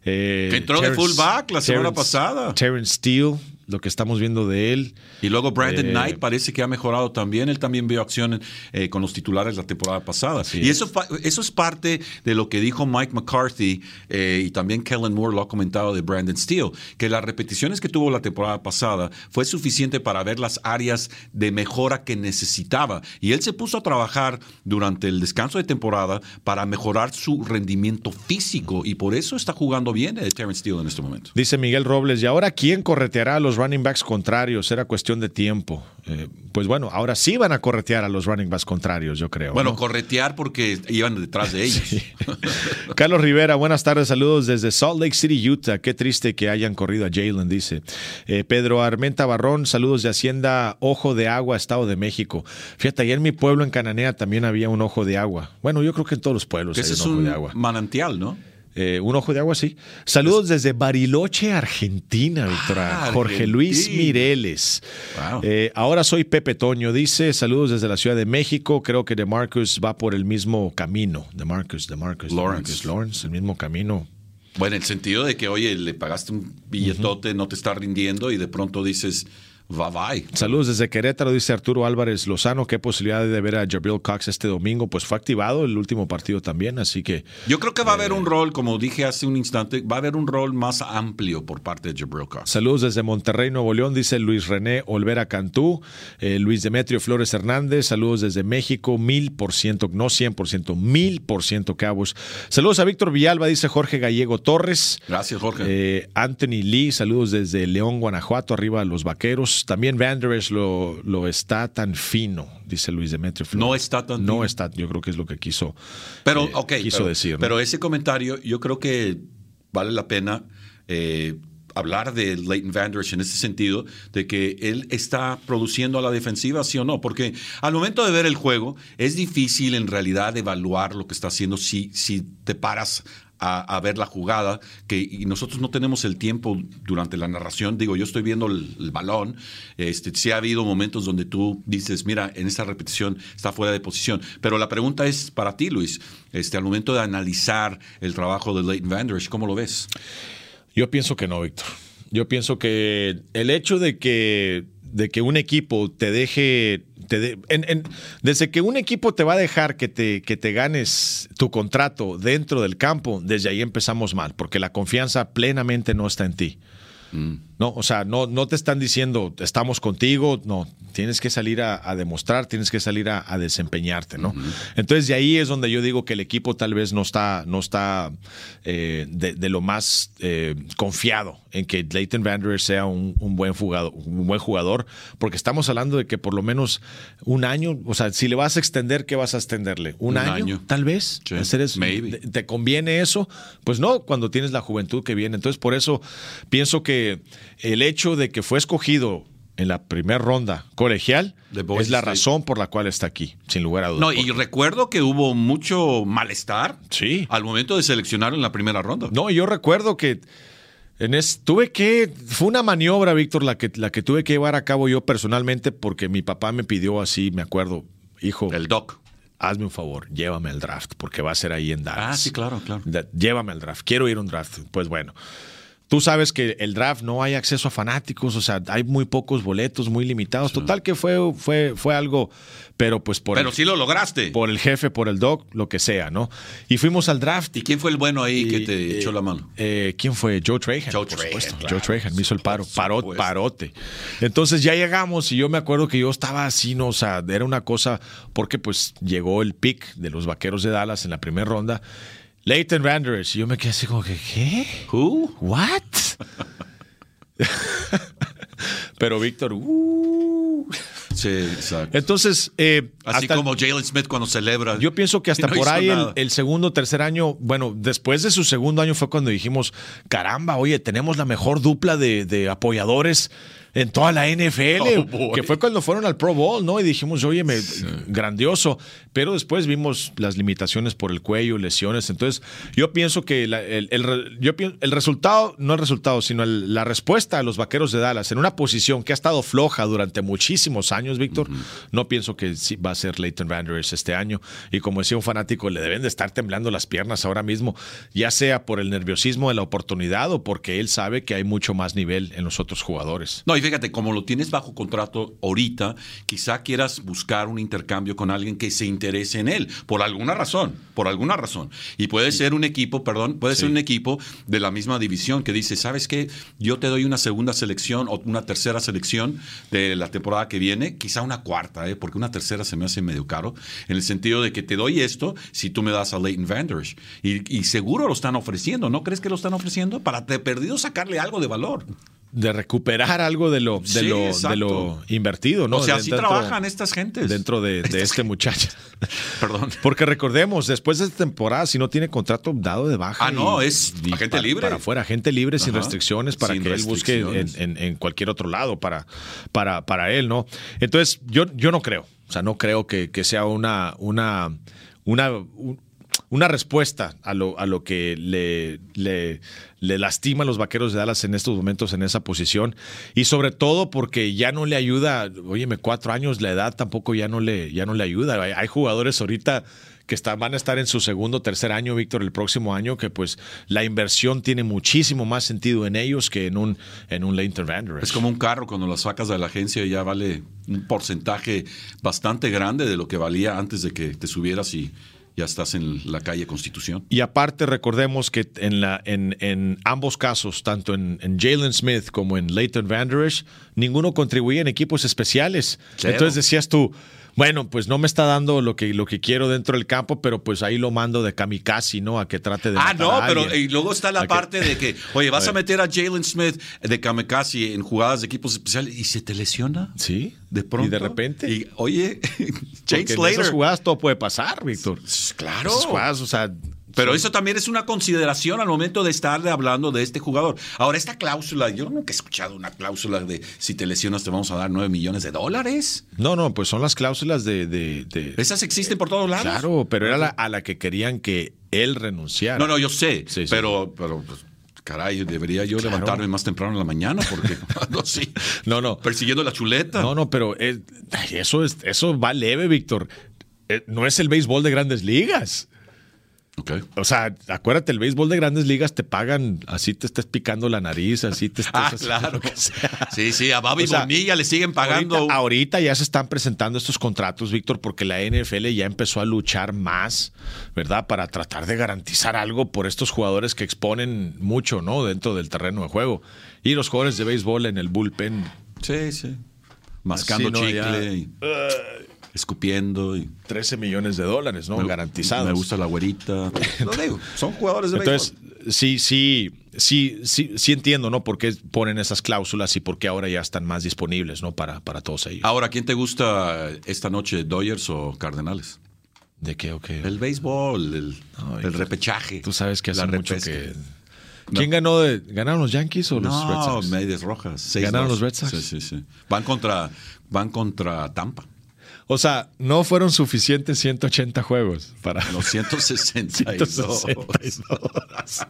Eh, que entró de fullback la semana pasada. Terrence Steele lo que estamos viendo de él. Y luego Brandon eh, Knight parece que ha mejorado también. Él también vio acción eh, con los titulares la temporada pasada. y eso, eso es parte de lo que dijo Mike McCarthy eh, y también Kellen Moore lo ha comentado de Brandon Steele, que las repeticiones que tuvo la temporada pasada fue suficiente para ver las áreas de mejora que necesitaba. Y él se puso a trabajar durante el descanso de temporada para mejorar su rendimiento físico y por eso está jugando bien Terrence Steele en este momento. Dice Miguel Robles, ¿y ahora quién correteará a los running backs contrarios, era cuestión de tiempo. Eh, pues bueno, ahora sí van a corretear a los running backs contrarios, yo creo. Bueno, ¿no? corretear porque iban detrás de ellos. (laughs) Carlos Rivera, buenas tardes, saludos desde Salt Lake City, Utah. Qué triste que hayan corrido a Jalen, dice. Eh, Pedro Armenta Barrón, saludos de Hacienda Ojo de Agua, Estado de México. Fíjate, ahí en mi pueblo, en Cananea, también había un ojo de agua. Bueno, yo creo que en todos los pueblos Que hay ese un es ojo un de agua. manantial, ¿no? Eh, un ojo de agua, sí. Saludos desde Bariloche, Argentina. Ah, Jorge Luis Argentina. Mireles. Wow. Eh, ahora soy Pepe Toño, dice. Saludos desde la Ciudad de México. Creo que DeMarcus va por el mismo camino. DeMarcus, DeMarcus, Lawrence. DeMarcus Lawrence, el mismo camino. Bueno, en el sentido de que, oye, le pagaste un billetote, no te está rindiendo y de pronto dices, bye bye. Saludos desde Querétaro, dice Arturo Álvarez Lozano. ¿Qué posibilidad de ver a Jabril Cox este domingo? Pues fue activado el último partido también, así que Yo creo que va a haber Eh. un rol, como dije hace un instante, va a haber un rol más amplio por parte de Jabril Cox. Saludos desde Monterrey, Nuevo León, dice Luis René Olvera Cantú, eh, Luis Demetrio Flores Hernández, saludos desde México, mil por ciento, no cien por ciento, mil por ciento cabos. Saludos a Víctor Villalba, dice Jorge Gallego Torres. Gracias, Jorge. Eh, Anthony Lee, saludos desde León, Guanajuato, arriba a los vaqueros. También Vanderesh lo, lo está tan fino, dice Luis Demetrio Flores. No está tan No fino. está, yo creo que es lo que quiso, Pero, eh, quiso pero, decir. ¿no? pero ese comentario yo creo que vale la pena eh, hablar de Leighton Vander Esch en ese sentido, de que él está produciendo a la defensiva, sí o no, porque al momento de ver el juego es difícil en realidad evaluar lo que está haciendo si, si te paras a, ver la jugada, que y nosotros no tenemos el tiempo durante la narración. Digo, yo estoy viendo el, balón. Este, sí ha habido momentos donde tú dices, mira, en esta repetición está fuera de posición. Pero la pregunta es para ti, Luis. Este, al momento de analizar el trabajo de Leighton Vander Esch, ¿cómo lo ves? Yo pienso que no, Víctor. Yo pienso que el hecho de que, de que un equipo te deje. Te de- en- en- desde que un equipo te va a dejar que te, que te ganes tu contrato dentro del campo, desde ahí empezamos mal, porque la confianza plenamente no está en ti. No, o sea, no, no te están diciendo estamos contigo, no, tienes que salir a, a demostrar, tienes que salir a, a desempeñarte, ¿no? Entonces de ahí es donde yo digo que el equipo tal vez no está, no está eh, de, de lo más eh, confiado en que Leighton Vander sea un, un buen jugador, un buen jugador, porque estamos hablando de que por lo menos un año, o sea, si le vas a extender, ¿qué vas a extenderle? ¿Un, Un año? año. Tal vez. Sí, Hacer eso. maybe. ¿Te conviene eso? Pues no, cuando tienes la juventud que viene. Entonces, por eso pienso que el hecho de que fue escogido en la primera ronda colegial es la razón por la cual está aquí, sin lugar a dudas. No, y recuerdo que hubo mucho malestar Sí. al momento de seleccionar en la primera ronda. No, yo recuerdo que en es, tuve que, fue una maniobra, Víctor, la que, la que tuve que llevar a cabo yo personalmente porque mi papá me pidió así, me acuerdo, hijo, El doc. hazme un favor, llévame al draft porque va a ser ahí en Dallas. Ah, sí, claro, claro. Llévame al draft, quiero ir a un draft. Pues bueno, tú sabes que el draft no hay acceso a fanáticos, o sea, hay muy pocos boletos, muy limitados. Total que fue, fue, fue algo, pero pues por, Pero el, sí lo lograste. por el jefe, por el doc, lo que sea, ¿no? Y fuimos al draft. ¿Y quién fue el bueno ahí que te eh, echó la mano? eh, ¿Quién fue? Joe Trahan. Joe por Trahan, supuesto. claro. Joe Trahan me hizo el paro. Parot, parote. Entonces ya llegamos y yo me acuerdo que yo estaba así, ¿no? O sea, era una cosa, porque pues llegó el pick de los vaqueros de Dallas en la primera ronda. Leighton. Y yo me quedé así como que, ¿qué? Who? ¿What? (laughs) Pero Víctor, uh. Sí, exacto. Entonces, eh, Así hasta como Jalen Smith cuando celebra. yo pienso que (laughs) hasta No por ahí el, el segundo, tercer año, bueno, después de su segundo año fue cuando dijimos, caramba, oye, tenemos la mejor dupla de, de apoyadores en toda la NFL, Oh, que fue cuando fueron al Pro Bowl, ¿no? Y dijimos, oye, me- grandioso, pero después vimos las limitaciones por el cuello, lesiones, entonces yo pienso que la- el, el yo el resultado, no el resultado, sino el- la respuesta a los Vaqueros de Dallas en una posición que ha estado floja durante muchísimos años, Víctor, no pienso que sí va a ser Leighton Vander Esch este año, y como decía un fanático, le deben de estar temblando las piernas ahora mismo, ya sea por el nerviosismo de la oportunidad o porque él sabe que hay mucho más nivel en los otros jugadores. No, y fíjate, como lo tienes bajo contrato ahorita, quizá quieras buscar un intercambio con alguien que se interese en él, por alguna razón, por alguna razón. Y puede ser un equipo, perdón, puede ser un equipo de la misma división que dice, ¿sabes qué? Yo te doy una segunda selección o una tercera selección de la temporada que viene, quizá una cuarta, ¿eh? porque una tercera se me hace medio caro, en el sentido de que te doy esto si tú me das a Leighton Vander Esch. Y, y seguro lo están ofreciendo, ¿no crees que lo están ofreciendo? Para de perdido sacarle algo de valor. De recuperar algo de lo, de, Sí, lo, de exacto. lo invertido, ¿no? o sea, así dentro- trabajan estas gentes. Dentro de, de este muchacho. (laughs) Perdón. Porque recordemos, después de esta temporada, si no tiene contrato dado de baja. Ah, no, es agente para, libre. Para afuera, agente libre sin restricciones para sin que él busque en, en- en cualquier otro lado para, para, para él, ¿no? Entonces, yo, yo no creo. O sea, no creo que, que sea una, una, una, un- una respuesta a lo, a lo que le, le, le lastima a los vaqueros de Dallas en estos momentos en esa posición. Y sobre todo porque ya no le ayuda, óyeme, cuatro años, la edad tampoco ya no le, ya no le ayuda. Hay, jugadores ahorita que están, van a estar en su segundo, tercer año, Víctor, el próximo año, que pues la inversión tiene muchísimo más sentido en ellos que en un, en un. Es como un carro cuando lo sacas de la agencia ya vale un porcentaje bastante grande de lo que valía antes de que te subieras y ya estás en la calle Constitución. Y aparte recordemos que en, la, en, en ambos casos, tanto en, en Jalen Smith como en Leighton Vander Esch, ninguno contribuía en equipos especiales. Cero. Entonces decías tú, bueno, pues no me está dando lo que, lo que quiero dentro del campo, pero pues ahí lo mando de kamikaze, ¿no? A que trate de... Ah, matar no, a pero y luego está la A que- parte de que, oye, vas A (laughs) meter a Jalen Smith de kamikaze en jugadas de equipos especiales y se te lesiona. Sí. De pronto. Y de repente. Y, oye, (laughs) Porque Jane en Slater. esas jugadas todo puede pasar, Víctor. Claro. Esas jugadas, o sea... Pero eso también es una consideración al momento de estar hablando de este jugador. Ahora, esta cláusula, yo nunca he escuchado una cláusula de si te lesionas te vamos a dar 9 millones de dólares. No, no, pues son las cláusulas de... de- de- Esas existen por todos lados. Claro, pero era la- a la que querían que él renunciara. No, no, yo sé, Sí, sí. pero, pero pues, caray, debería yo Claro. levantarme más temprano en la mañana porque (laughs) ando así, No, no. persiguiendo la chuleta. No, no, pero es- eso, es, eso va leve, Víctor. Eh, No es el béisbol de grandes ligas. O sea, acuérdate, el béisbol de grandes ligas te pagan, así te estés picando la nariz, así te (laughs) estés Ah, claro. que sea. Sí, sí, a Bobby O sea, Bonilla le siguen pagando. Ahorita, ahorita ya se están presentando estos contratos, Víctor, porque la NFL ya empezó a luchar más, ¿verdad? Para tratar de garantizar algo por estos jugadores que exponen mucho, ¿no? Dentro del terreno de juego. Y los jugadores de béisbol en el bullpen. Sí, sí. Mascando Así, ¿no? chicle Ya. y escupiendo y 13 millones de dólares, ¿no? me- Garantizados. Me gusta la güerita. (laughs) Lo digo, son jugadores de Entonces, béisbol. sí, sí, sí, sí, sí entiendo, ¿no? Por qué ponen esas cláusulas y por qué ahora ya están más disponibles, ¿no? Para, para todos ellos. Ahora, ¿quién te gusta esta noche, Dodgers o Cardenales? ¿De qué o qué? El béisbol, el, Ay, el tú- repechaje. Tú sabes que hace la mucho que... ¿Quién ganó? De, ¿Ganaron los Yankees o los Red No, Sox? medias rojas. 6-2. ¿Ganaron los Red Sox? Sí, sí, sí. Van contra, van contra Tampa. O sea, no fueron suficientes 180 juegos para Los 162. 162.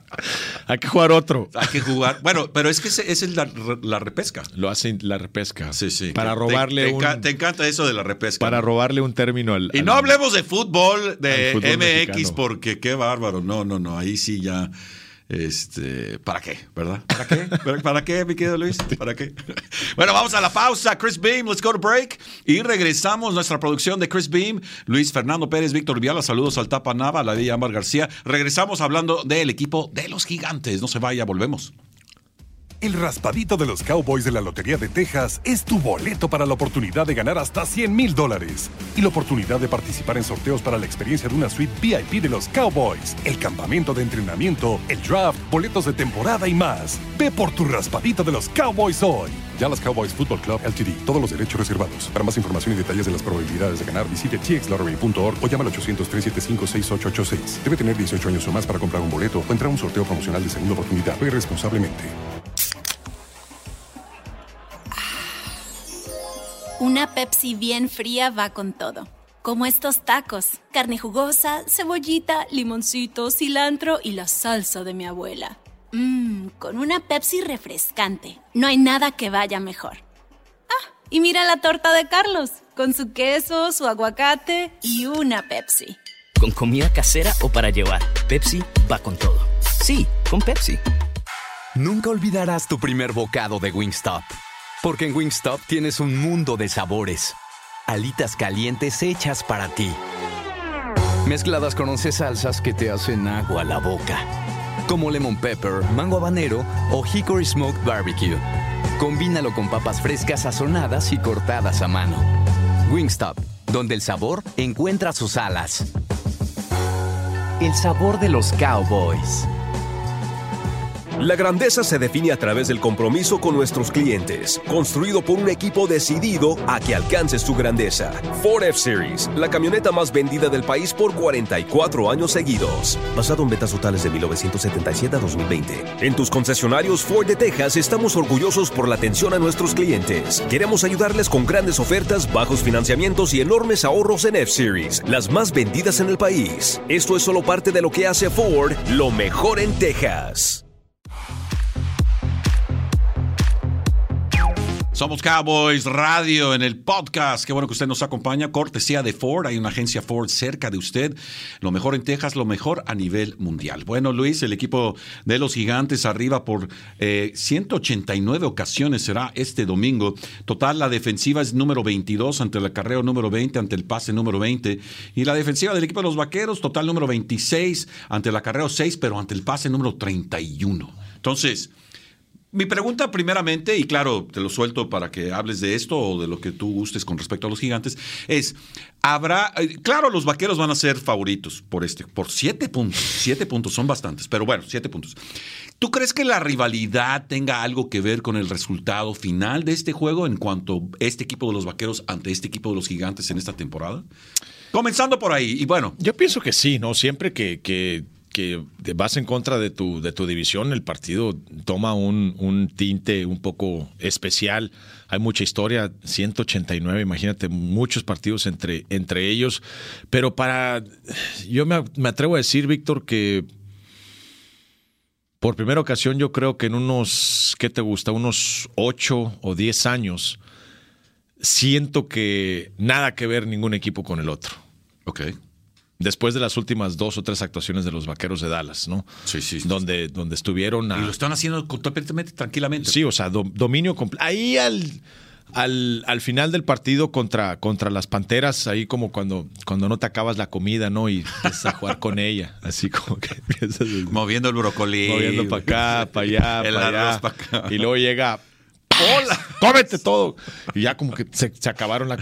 Hay que jugar otro. Hay que jugar. Bueno, pero es que esa es la, la repesca. Lo hacen la repesca. Sí, sí. Para robarle te, un enca- Te encanta eso de la repesca. para robarle un término al. Y al- no hablemos de fútbol, de fútbol MX, mexicano. porque qué bárbaro. No, no, no. Ahí sí ya. Este, ¿para qué? ¿Verdad? ¿Para qué? ¿Para, para qué, mi querido Luis? ¿Para qué? (laughs) Bueno, vamos a la pausa. Chris Beam, let's go to break. Y regresamos nuestra producción de Chris Beam, Luis Fernando Pérez, Víctor Viala. Saludos al Tapa Nava, a la de Ámbar García. Regresamos hablando del equipo de los gigantes. No se vaya, volvemos. El raspadito de los Cowboys de la Lotería de Texas es tu boleto para la oportunidad de ganar hasta 100 mil dólares y la oportunidad de participar en sorteos para la experiencia de una suite VIP de los Cowboys, el campamento de entrenamiento, el draft, boletos de temporada y más. Ve por tu raspadito de los Cowboys hoy. Dallas Cowboys Football Club LTD. Todos los derechos reservados. Para más información y detalles de las probabilidades de ganar, visite txlottery.org o llama al 800-375-6886. Debe tener 18 años o más para comprar un boleto o entrar a un sorteo promocional de segunda oportunidad. Juegue responsablemente. Una Pepsi bien fría va con todo. Como estos tacos, carne jugosa, cebollita, limoncito, cilantro y la salsa de mi abuela. Mmm, con una Pepsi refrescante. No hay nada que vaya mejor. Ah, y mira la torta de Carlos, con su queso, su aguacate y una Pepsi. Con comida casera o para llevar, Pepsi va con todo. Sí, con Pepsi. Nunca olvidarás tu primer bocado de Wingstop. Porque en Wingstop tienes un mundo de sabores. Alitas calientes hechas para ti. Mezcladas con 11 salsas que te hacen agua a la boca. Como lemon pepper, mango habanero o hickory smoked barbecue. Combínalo con papas frescas sazonadas y cortadas a mano. Wingstop, donde el sabor encuentra sus alas. El sabor de los cowboys. La grandeza se define a través del compromiso con nuestros clientes, construido por un equipo decidido a que alcances tu grandeza. Ford F-Series, la camioneta más vendida del país por 44 años seguidos. Basado en ventas totales de 1977 a 2020. En tus concesionarios Ford de Texas estamos orgullosos por la atención a nuestros clientes. Queremos ayudarles con grandes ofertas, bajos financiamientos y enormes ahorros en F-Series, las más vendidas en el país. Esto es solo parte de lo que hace Ford lo mejor en Texas. Somos Cowboys Radio en el podcast. Qué bueno que usted nos acompaña. Cortesía de Ford. Hay una agencia Ford cerca de usted. Lo mejor en Texas, lo mejor a nivel mundial. Bueno, Luis, el equipo de los gigantes arriba por 189 eh, ocasiones será este domingo. Total, la defensiva es número 22 ante el acarreo número 20, ante el pase número 20. Y la defensiva del equipo de los vaqueros, total número 26 ante el acarreo 6, pero ante el pase número 31. Entonces, mi pregunta primeramente, y claro, te lo suelto para que hables de esto o de lo que tú gustes con respecto a los gigantes, es, habrá, eh, claro, los vaqueros van a ser favoritos por este, por siete puntos, siete puntos son bastantes, pero bueno, siete puntos. ¿Tú crees que la rivalidad tenga algo que ver con el resultado final de este juego en cuanto este equipo de los vaqueros ante este equipo de los gigantes en esta temporada? Comenzando por ahí, y bueno. Yo pienso que sí, ¿no? Siempre que, que que vas en contra de tu, de tu división, el partido toma un, tinte un poco especial. Hay mucha historia, 189, imagínate, muchos partidos entre, entre ellos. Pero para. Yo me, atrevo a decir, Víctor, que por primera ocasión yo creo que en unos, ¿qué te gusta? Unos 8 o 10 años, siento que nada que ver ningún equipo con el otro. Ok después de las últimas dos o tres actuaciones de los vaqueros de Dallas, ¿no? Sí, sí. Donde, donde estuvieron. Y lo están haciendo completamente tranquilamente. Sí, o sea, dominio completo. Ahí al, al, al, final del partido contra, contra las panteras, ahí como cuando, cuando no te acabas la comida, ¿no? Y empiezas a jugar con ella. Así como que Moviendo el brócoli. Moviendo para acá, para allá, para allá. Y luego llega hola, cómete todo. Y ya como que se, acabaron la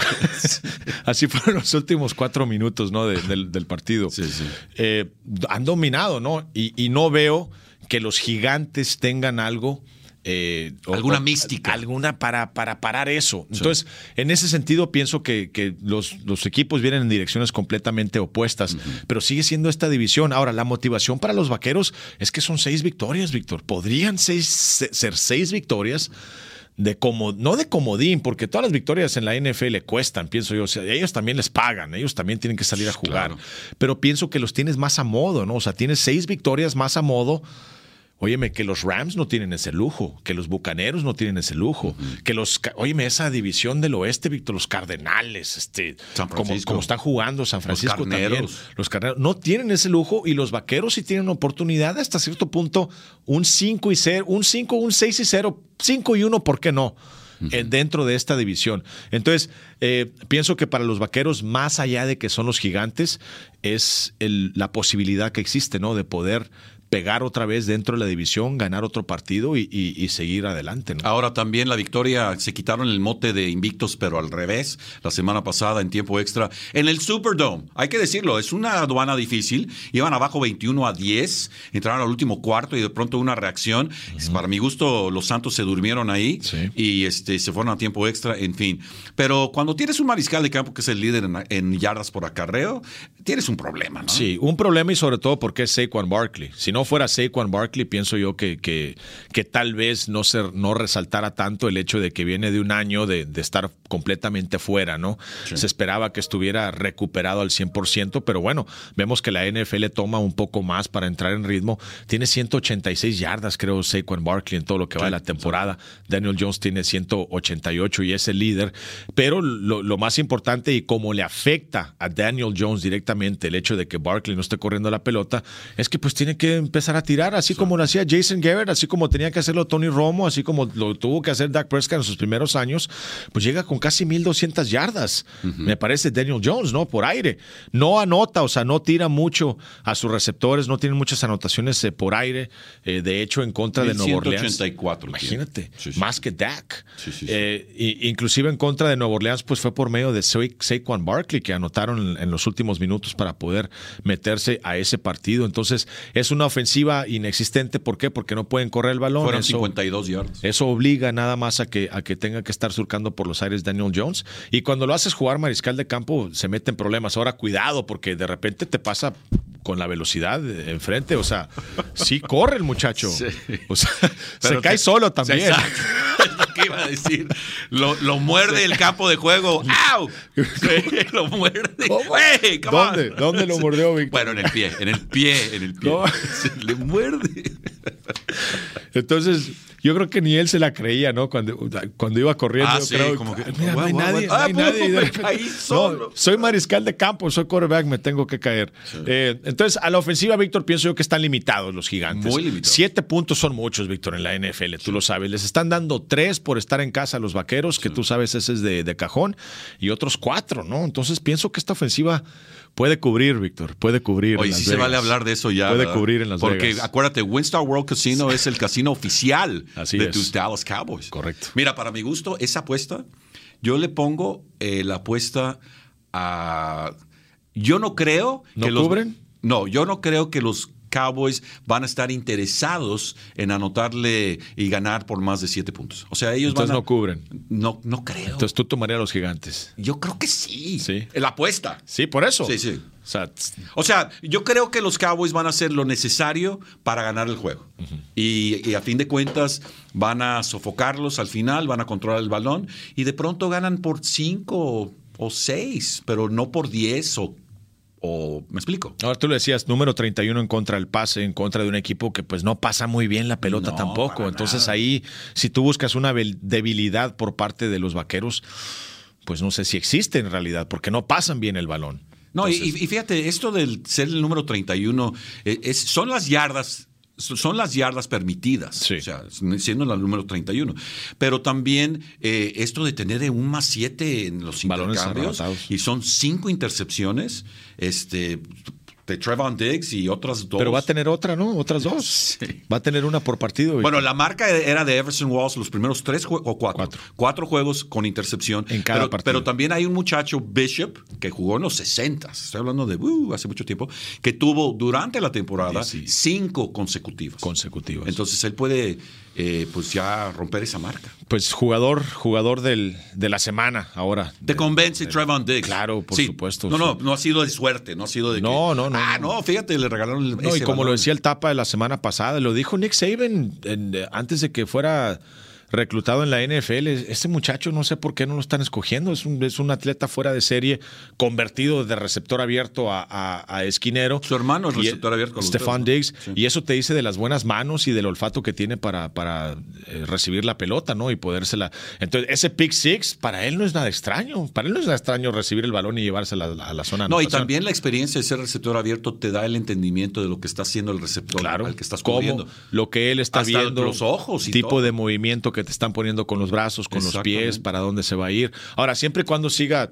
(laughs) Así fueron los últimos cuatro minutos ¿no? del, partido. Sí, sí. Eh, han dominado, ¿no? Y, no veo que los gigantes tengan algo. Eh, alguna mística. Alguna para, para parar eso. Entonces, en ese sentido, pienso que, los, los, equipos vienen en direcciones completamente opuestas, pero sigue siendo esta división. Ahora, la motivación para los vaqueros es que son seis victorias, Víctor. Podrían seis, ser seis victorias de como, no de comodín, porque todas las victorias en la NFL cuestan, pienso yo. O sea, ellos también les pagan, ellos también tienen que salir a jugar. Pero pienso que los tienes más a modo, ¿no? O sea, tienes seis victorias más a modo Óyeme, que los Rams no tienen ese lujo, que los Bucaneros no tienen ese lujo, que los, óyeme, esa división del oeste, Víctor, los Cardenales, este, como, como, están jugando San Francisco los también, los Carneros, no tienen ese lujo y los Vaqueros sí tienen oportunidad hasta cierto punto, un 5 y 0, un 5, un 6 y 0, 5 y 1, ¿por qué no? Eh, dentro de esta división. Entonces, eh, pienso que para los vaqueros, más allá de que son los gigantes, es el, la posibilidad que existe, ¿no? De poder pegar otra vez dentro de la división, ganar otro partido y, seguir adelante. Ahora también la victoria, se quitaron el mote de invictos, pero al revés, la semana pasada en tiempo extra, en el Superdome. Hay que decirlo, es una aduana difícil. Iban abajo 21 a 10, entraron al último cuarto y de pronto una reacción. Para mi gusto, los Santos se durmieron ahí y este, se fueron a tiempo extra, en fin. Pero cuando tienes un mariscal de campo que es el líder en, yardas por acarreo, tienes un problema, ¿no? Sí, un problema y sobre todo porque es Saquon Barkley. Si no fuera Saquon Barkley, pienso yo que, que, que tal vez no, ser, no resaltara tanto el hecho de que viene de un año de, estar completamente fuera, ¿no? Se esperaba que estuviera recuperado al 100%, pero bueno, vemos que la NFL toma un poco más para entrar en ritmo. Tiene 186 yardas, creo, Saquon Barkley en todo lo que va de la temporada. Daniel Jones tiene 188 y es el líder. Pero lo, lo más importante y cómo le afecta a Daniel Jones directamente el hecho de que Barkley no esté corriendo la pelota, es que pues tiene que empezar a tirar, así como lo hacía Jason Garrett, así como tenía que hacerlo Tony Romo, así como lo tuvo que hacer Dak Prescott en sus primeros años, pues llega con casi 1200 yardas. Me parece Daniel Jones, ¿no? Por aire. No anota, o sea, no tira mucho a sus receptores, no tiene muchas anotaciones eh, por aire. Eh, de hecho, en contra de Nueva Orleans. Imagínate, más que Dak. Eh, inclusive en contra de Nueva Orleans, pues fue por medio de Saquon Barkley que anotaron en, en los últimos minutos para poder meterse a ese partido. Entonces, es una ofensiva inexistente. ¿Por qué? Porque no pueden correr el balón. Fueron Eso- 52 yardas. eso obliga nada más a que, a que tenga que estar surcando por los aires Daniel Jones. Y cuando lo haces jugar mariscal de campo, se mete en problemas. Ahora, cuidado, porque de repente te pasa con la velocidad enfrente. O sea, sí corre el muchacho. (laughs) O sea, Pero se cae solo también. Que iba a decir. Lo, lo muerde el campo de juego. ¡Au! (laughs) Lo muerde. ¿Dónde? ¿Dónde lo mordió, Víctor? Bueno, en el pie, en el pie, en el pie. No. Le muerde. Entonces, yo creo que ni él se la creía, ¿no? Cuando, cuando iba corriendo. Ah, yo sí, creo, como que- "Ay, mira, no hay nadie, solo. soy mariscal de campo, soy quarterback, me tengo que caer. Eh, entonces, a la ofensiva, Víctor, pienso yo que están limitados los gigantes. Muy limitados. Siete puntos son muchos, Víctor, en la NFL, tú lo sabes. Les están dando tres por estar en casa a los vaqueros, que tú sabes ese es de, de cajón, y otros cuatro, ¿no? Entonces, pienso que esta ofensiva puede cubrir, Víctor, puede cubrir. en Oye, Las sí se vale hablar de eso ya. Puede ¿verdad? cubrir en Las Porque Vegas. acuérdate, Winstar World Casino es el casino oficial Así de es. tus Dallas Cowboys. Correcto. Mira, para mi gusto, esa apuesta, yo le pongo eh, la apuesta a. Yo no creo ¿No que los. cubren? No, yo no creo que los Cowboys van a estar interesados en anotarle y ganar por más de siete puntos. O sea, ellos Entonces van a. no cubren. No, no creo. Entonces tú tomarías a los gigantes. yo creo que sí. Sí. La apuesta. Sí, por eso. Sí, sí. O sea, O sea, yo creo que los Cowboys van a hacer lo necesario para ganar el juego. y, y a fin de cuentas van a sofocarlos al final, van a controlar el balón y de pronto ganan por cinco o seis, pero no por diez o, o ¿me explico? ahora tú le decías, número 31 en contra del pase, en contra de un equipo que pues no pasa muy bien la pelota No, tampoco. Entonces nada. ahí, si tú buscas una debilidad por parte de los vaqueros, pues no sé si existe en realidad, porque no pasan bien el balón. No, y- Entonces, y, y fíjate, esto del ser el número 31 eh, es, son las yardas. Son las yardas permitidas, Sí. o sea, siendo la número 31. Pero también eh, esto de tener un más 7 en los Balones intercambios y son cinco intercepciones este, de Trevon Diggs y otras dos. Pero va a tener otra, ¿no? Otras (laughs) dos. Sí. Va a tener una por partido. Bueno, la marca era de Everson Walls los primeros tres o cuatro. Cuatro. Cuatro juegos con intercepción. En cada pero, partido. pero también hay un muchacho, Bishop, que jugó en los 60. Estoy hablando de uh, hace mucho tiempo, que tuvo durante la temporada Sí, sí. cinco consecutivas. consecutivas. Entonces él puede, eh, pues ya romper esa marca. pues jugador, jugador del, de la semana ahora. Te convence Trevon Diggs. Claro, por Sí. supuesto. No, no, no ha sido de suerte, no ha sido de que, No, no, no, Ah, no. no, fíjate, le regalaron el, No, y como lo decía el Tapa de la semana pasada, lo dijo Nick Saban en- antes de que fuera reclutado en la NFL. Este muchacho no sé por qué no lo están escogiendo. Es un, es un atleta fuera de serie, convertido de receptor abierto a, a- a esquinero. Su hermano es Y- receptor abierto Bills, Diggs. Y eso te dice de las buenas manos y del olfato que tiene para, para eh, recibir la pelota, ¿no? Y podérsela. Entonces, ese pick six, para él no es nada extraño. Para él no es nada extraño recibir el balón y llevársela a la, zona. No, y también la experiencia de ser receptor abierto te da el entendimiento de lo que está haciendo el receptor Claro, al que estás cómo, cubriendo. lo que él está Hasta viendo, los ojos y tipo todo. de movimiento que te están poniendo con los brazos, con los pies, para dónde se va a ir. Ahora, siempre y cuando siga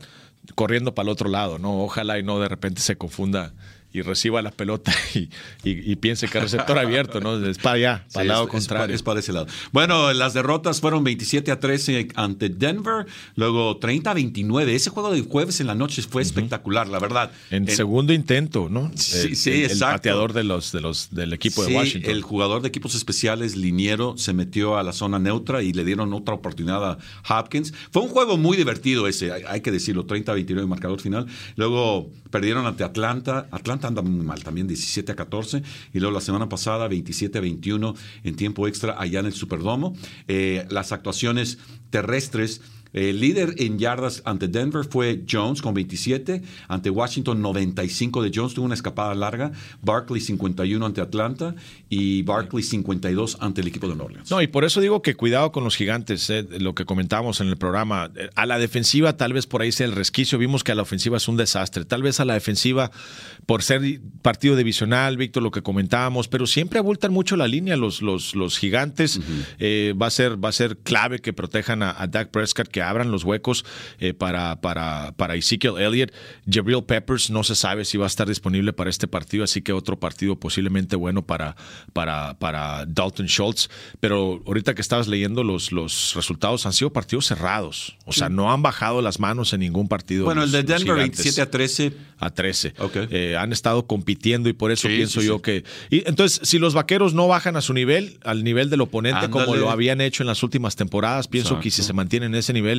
corriendo para el otro lado, ¿no? Ojalá y no de repente se confunda y reciba la pelota (laughs) y, y- y piense que es receptor abierto, ¿no? Es para allá, para Sí, lado es- es contrario. Es, para ese lado. Bueno, las derrotas fueron 27 a 13 ante Denver, luego 30 a 29. Ese juego de jueves en la noche fue espectacular, la verdad. en El- segundo intento, ¿no? Sí, el, sí, el- el exacto. pateador de los, de los, del equipo Sí, de Washington. el jugador de equipos especiales, Liniero, se metió a la zona neutra y le dieron otra oportunidad a Hopkins. Fue un juego muy divertido ese, hay, hay que decirlo, 30-29 marcador final. Luego perdieron ante Atlanta. Atlanta anda muy mal también, 17 a 14. Y luego la semana pasada, 27 a 21 en tiempo extra allá en el Superdomo. Eh, las actuaciones terrestres. El líder en yardas ante Denver fue Jones con 27, ante Washington 95 de Jones, tuvo una escapada larga, Barkley 51 ante Atlanta y Barkley 52 ante el equipo de New Orleans. No, y por eso digo que cuidado con los gigantes, eh, lo que comentábamos en el programa. Eh, A la defensiva tal vez por ahí sea el resquicio, vimos que a la ofensiva es un desastre. Tal vez a la defensiva, por ser partido divisional, Víctor, lo que comentábamos, pero siempre abultan mucho la línea los, los, los gigantes. Eh, va, a ser, va a ser clave que protejan a, a Dak Prescott, que abran los huecos eh, para, para, para Ezekiel Elliott. Jabril Peppers no se sabe si va a estar disponible para este partido, así que otro partido posiblemente bueno para, para, para Dalton Schultz. Pero ahorita que estabas leyendo los, los resultados, han sido partidos cerrados. O sea, no han bajado las manos en ningún partido. Bueno, los- el de Denver gigantes. 27 a 13. a 13. Ok. Eh, han estado compitiendo y por eso Sí, pienso sí, yo sí. que. Y entonces, si los vaqueros no bajan a su nivel, al nivel del oponente, como lo habían hecho en las últimas temporadas, pienso que si se mantienen en ese nivel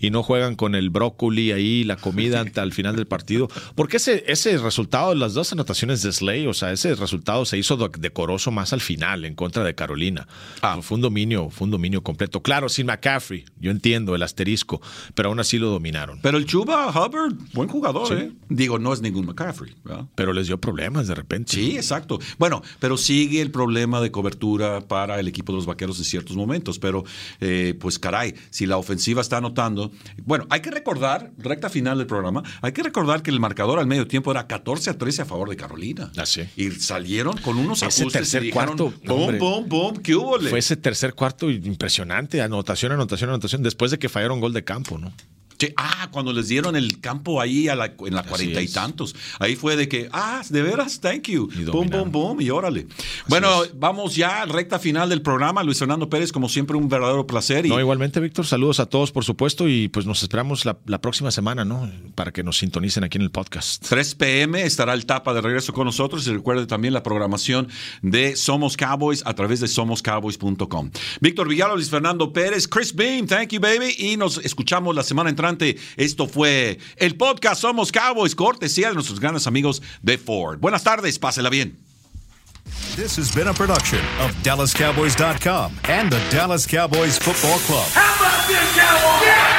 y no juegan con el brócoli ahí, la comida ante (laughs) al final del partido. Porque ese, ese resultado, las dos anotaciones de Slay, o sea, ese resultado se hizo decoroso más al final en contra de Carolina. Ah. Fue un dominio, fue un dominio completo. Claro, sin McCaffrey, yo entiendo el asterisco, pero aún así lo dominaron. Pero el Chuba Hubbard, buen jugador, ¿eh? Digo, no es ningún McCaffrey, ¿verdad? Pero les dio problemas de repente. Sí, exacto. Bueno, pero sigue el problema de cobertura para el equipo de los vaqueros en ciertos momentos. Pero, eh, pues caray, si la ofensiva está anotando. Bueno, hay que recordar, recta final del programa, hay que recordar que el marcador al medio tiempo era 14 a 13 a favor de Carolina. Ah, sí. Y salieron con unos Ese ajustes tercer y dijeron, cuarto, hombre. boom, boom, ¿qué hubo? Fue ese tercer cuarto impresionante, anotación, anotación, anotación, después de que fallaron gol de campo, ¿no? Sí, ah, cuando les dieron el campo ahí a la, en la cuarenta y tantos. Ahí fue de que, ah, de veras, thank you. Y Boom, boom, boom, y órale. bueno, vamos ya al recta final del programa. Luis Fernando Pérez, como siempre, un verdadero placer. Y No, igualmente, Víctor, saludos a todos, por supuesto, y pues nos esperamos la, la próxima semana, ¿no? Para que nos sintonicen aquí en el podcast. 3 p.m. estará el Tapa de regreso con nosotros y recuerde también la programación de Somos Cowboys a través de somoscowboys.com. Víctor Villalobos, Luis Fernando Pérez, Chris Beam, thank you baby y nos escuchamos la semana entrante. Esto fue el podcast Somos Cowboys, cortesía de nuestros grandes amigos de Ford. Buenas tardes, pásela bien. This has been a production of DallasCowboys.com and the Dallas Cowboys Football Club. How about this, Cowboys?